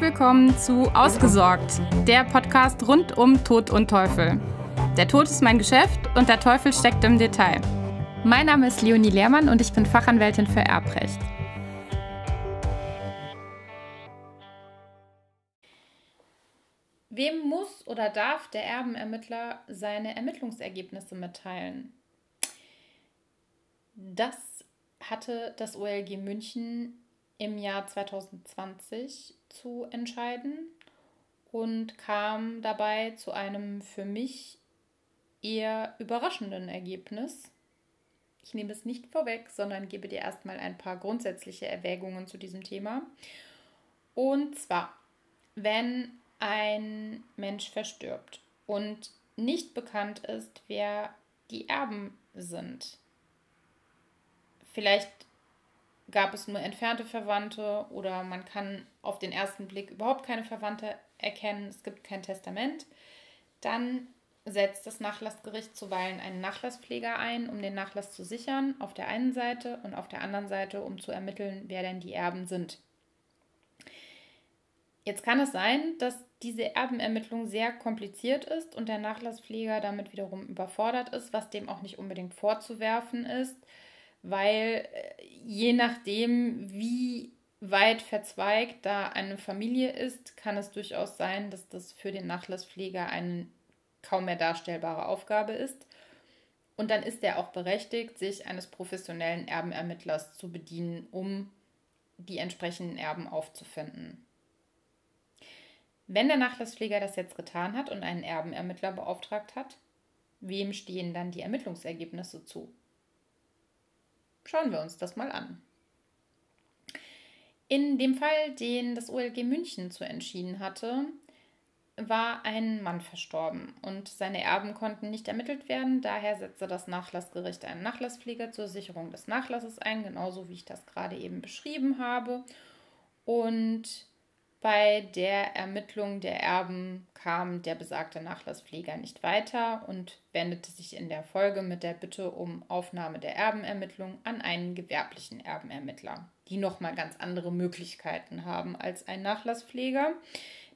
Willkommen zu Ausgesorgt, der Podcast rund um Tod und Teufel. Der Tod ist mein Geschäft und der Teufel steckt im Detail. Mein Name ist Leonie Lehrmann und ich bin Fachanwältin für Erbrecht. Wem muss oder darf der Erbenermittler seine Ermittlungsergebnisse mitteilen? Das hatte das OLG München im Jahr 2020 zu entscheiden und kam dabei zu einem für mich eher überraschenden Ergebnis. Ich nehme es nicht vorweg, sondern gebe dir erstmal ein paar grundsätzliche Erwägungen zu diesem Thema. Und zwar, wenn ein Mensch verstirbt und nicht bekannt ist, wer die Erben sind. Vielleicht gab es nur entfernte Verwandte oder man kann auf den ersten Blick überhaupt keine Verwandte erkennen, es gibt kein Testament, dann setzt das Nachlassgericht zuweilen einen Nachlasspfleger ein, um den Nachlass zu sichern, auf der einen Seite und auf der anderen Seite, um zu ermitteln, wer denn die Erben sind. Jetzt kann es sein, dass diese Erbenermittlung sehr kompliziert ist und der Nachlasspfleger damit wiederum überfordert ist, was dem auch nicht unbedingt vorzuwerfen ist weil äh, je nachdem, wie weit verzweigt da eine Familie ist, kann es durchaus sein, dass das für den Nachlasspfleger eine kaum mehr darstellbare Aufgabe ist. Und dann ist er auch berechtigt, sich eines professionellen Erbenermittlers zu bedienen, um die entsprechenden Erben aufzufinden. Wenn der Nachlasspfleger das jetzt getan hat und einen Erbenermittler beauftragt hat, wem stehen dann die Ermittlungsergebnisse zu? Schauen wir uns das mal an. In dem Fall, den das OLG München zu entschieden hatte, war ein Mann verstorben und seine Erben konnten nicht ermittelt werden. Daher setzte das Nachlassgericht einen Nachlasspfleger zur Sicherung des Nachlasses ein, genauso wie ich das gerade eben beschrieben habe. Und bei der Ermittlung der Erben kam der besagte Nachlasspfleger nicht weiter und wendete sich in der Folge mit der Bitte um Aufnahme der Erbenermittlung an einen gewerblichen Erbenermittler, die nochmal ganz andere Möglichkeiten haben als ein Nachlasspfleger,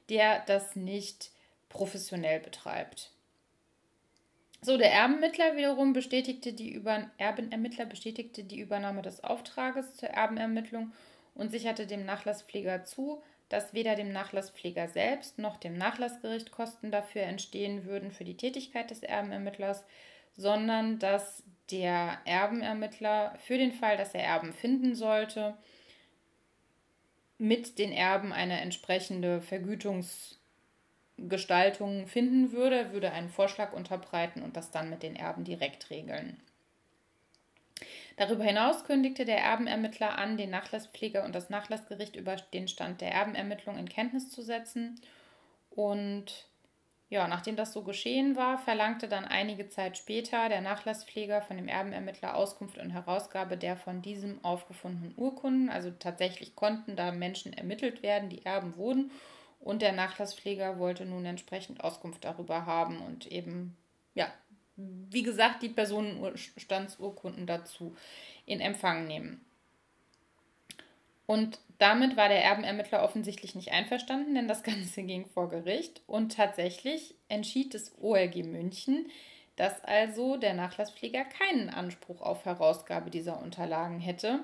der das nicht professionell betreibt. So, der Erbenermittler wiederum bestätigte die Über Erbenermittler bestätigte die Übernahme des Auftrages zur Erbenermittlung und sicherte dem Nachlasspfleger zu, dass weder dem Nachlasspfleger selbst noch dem Nachlassgericht Kosten dafür entstehen würden für die Tätigkeit des Erbenermittlers, sondern dass der Erbenermittler für den Fall, dass er Erben finden sollte, mit den Erben eine entsprechende Vergütungsgestaltung finden würde, würde einen Vorschlag unterbreiten und das dann mit den Erben direkt regeln. Darüber hinaus kündigte der Erbenermittler an, den Nachlasspfleger und das Nachlassgericht über den Stand der Erbenermittlung in Kenntnis zu setzen. Und ja, nachdem das so geschehen war, verlangte dann einige Zeit später der Nachlasspfleger von dem Erbenermittler Auskunft und Herausgabe der von diesem aufgefundenen Urkunden. Also tatsächlich konnten da Menschen ermittelt werden, die Erben wurden. Und der Nachlasspfleger wollte nun entsprechend Auskunft darüber haben und eben ja, wie gesagt, die Personenstandsurkunden dazu in Empfang nehmen. Und damit war der Erbenermittler offensichtlich nicht einverstanden, denn das Ganze ging vor Gericht und tatsächlich entschied das OLG München, dass also der Nachlasspfleger keinen Anspruch auf Herausgabe dieser Unterlagen hätte,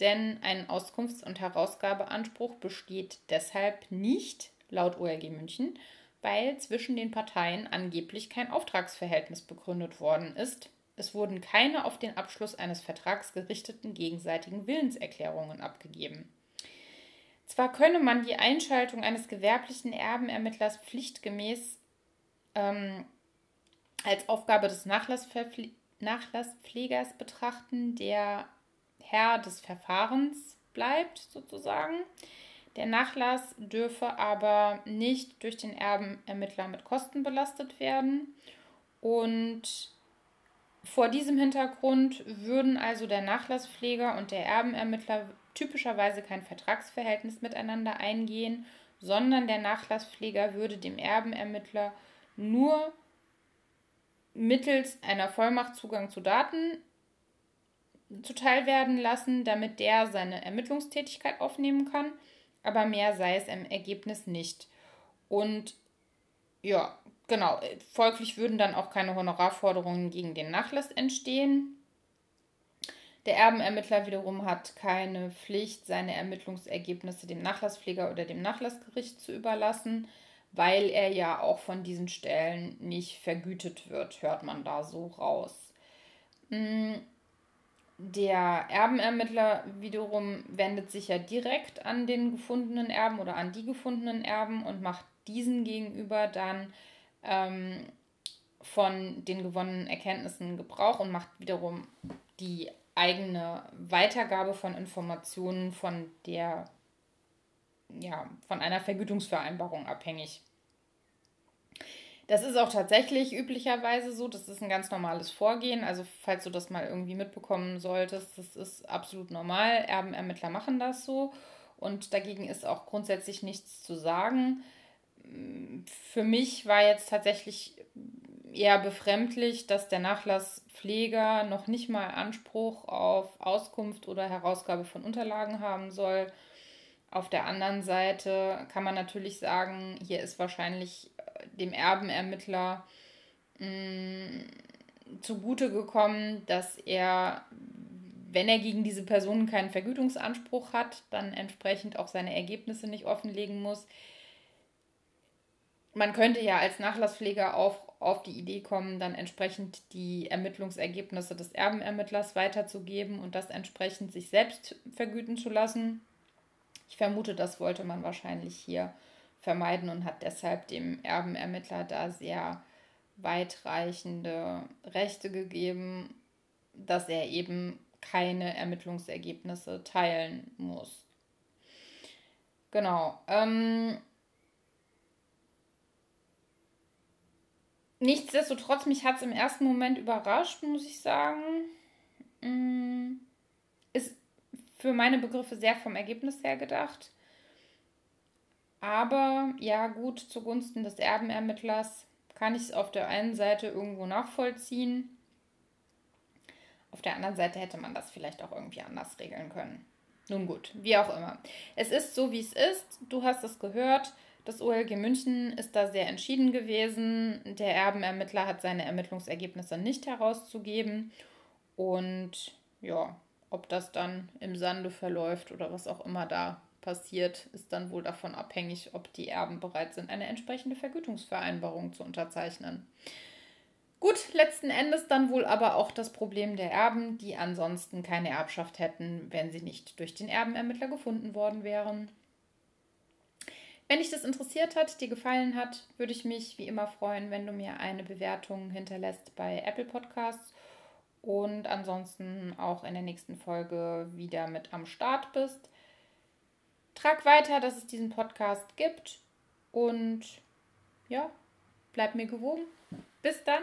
denn ein Auskunfts- und Herausgabeanspruch besteht deshalb nicht, laut OLG München, weil zwischen den Parteien angeblich kein Auftragsverhältnis begründet worden ist. Es wurden keine auf den Abschluss eines Vertrags gerichteten gegenseitigen Willenserklärungen abgegeben. Zwar könne man die Einschaltung eines gewerblichen Erbenermittlers pflichtgemäß ähm, als Aufgabe des Nachlasspflegers betrachten, der Herr des Verfahrens bleibt, sozusagen. Der Nachlass dürfe aber nicht durch den Erbenermittler mit Kosten belastet werden. Und vor diesem Hintergrund würden also der Nachlasspfleger und der Erbenermittler typischerweise kein Vertragsverhältnis miteinander eingehen, sondern der Nachlasspfleger würde dem Erbenermittler nur mittels einer Vollmacht Zugang zu Daten zuteil werden lassen, damit der seine Ermittlungstätigkeit aufnehmen kann aber mehr sei es im Ergebnis nicht. Und ja, genau, folglich würden dann auch keine Honorarforderungen gegen den Nachlass entstehen. Der Erbenermittler wiederum hat keine Pflicht, seine Ermittlungsergebnisse dem Nachlasspfleger oder dem Nachlassgericht zu überlassen, weil er ja auch von diesen Stellen nicht vergütet wird, hört man da so raus. Hm, der Erbenermittler wiederum wendet sich ja direkt an den gefundenen Erben oder an die gefundenen Erben und macht diesen gegenüber dann ähm, von den gewonnenen Erkenntnissen Gebrauch und macht wiederum die eigene Weitergabe von Informationen von der, ja, von einer Vergütungsvereinbarung abhängig. Das ist auch tatsächlich üblicherweise so. Das ist ein ganz normales Vorgehen. Also, falls du das mal irgendwie mitbekommen solltest, das ist absolut normal. Erbenermittler machen das so. Und dagegen ist auch grundsätzlich nichts zu sagen. Für mich war jetzt tatsächlich eher befremdlich, dass der Nachlasspfleger noch nicht mal Anspruch auf Auskunft oder Herausgabe von Unterlagen haben soll. Auf der anderen Seite kann man natürlich sagen, hier ist wahrscheinlich dem Erbenermittler mh, mm, zugute gekommen, dass er, wenn er gegen diese Personen keinen Vergütungsanspruch hat, dann entsprechend auch seine Ergebnisse nicht offenlegen muss. Man könnte ja als Nachlasspfleger auch auf die Idee kommen, dann entsprechend die Ermittlungsergebnisse des Erbenermittlers weiterzugeben und das entsprechend sich selbst vergüten zu lassen. Ich vermute, das wollte man wahrscheinlich hier vermeiden und hat deshalb dem Erbenermittler da sehr weitreichende Rechte gegeben, dass er eben keine Ermittlungsergebnisse teilen muss. Genau. Ähm, Nichtsdestotrotz, mich hat es im ersten Moment überrascht, muss ich sagen. Mm, ist für meine Begriffe sehr vom Ergebnis her gedacht. Aber ja, gut, zugunsten des Erbenermittlers kann ich es auf der einen Seite irgendwo nachvollziehen. Auf der anderen Seite hätte man das vielleicht auch irgendwie anders regeln können. Nun gut, wie auch immer. Es ist so, wie es ist. Du hast es gehört. Das OLG München ist da sehr entschieden gewesen. Der Erbenermittler hat seine Ermittlungsergebnisse nicht herauszugeben. Und ja, ob das dann im Sande verläuft oder was auch immer da passiert, ist dann wohl davon abhängig, ob die Erben bereit sind, eine entsprechende Vergütungsvereinbarung zu unterzeichnen. Gut, letzten Endes dann wohl aber auch das Problem der Erben, die ansonsten keine Erbschaft hätten, wenn sie nicht durch den Erbenermittler gefunden worden wären. Wenn dich das interessiert hat, dir gefallen hat, würde ich mich wie immer freuen, wenn du mir eine Bewertung hinterlässt bei Apple Podcasts und ansonsten auch in der nächsten Folge wieder mit am Start bist. Trag weiter, dass es diesen Podcast gibt und ja, bleib mir gewogen. Bis dann.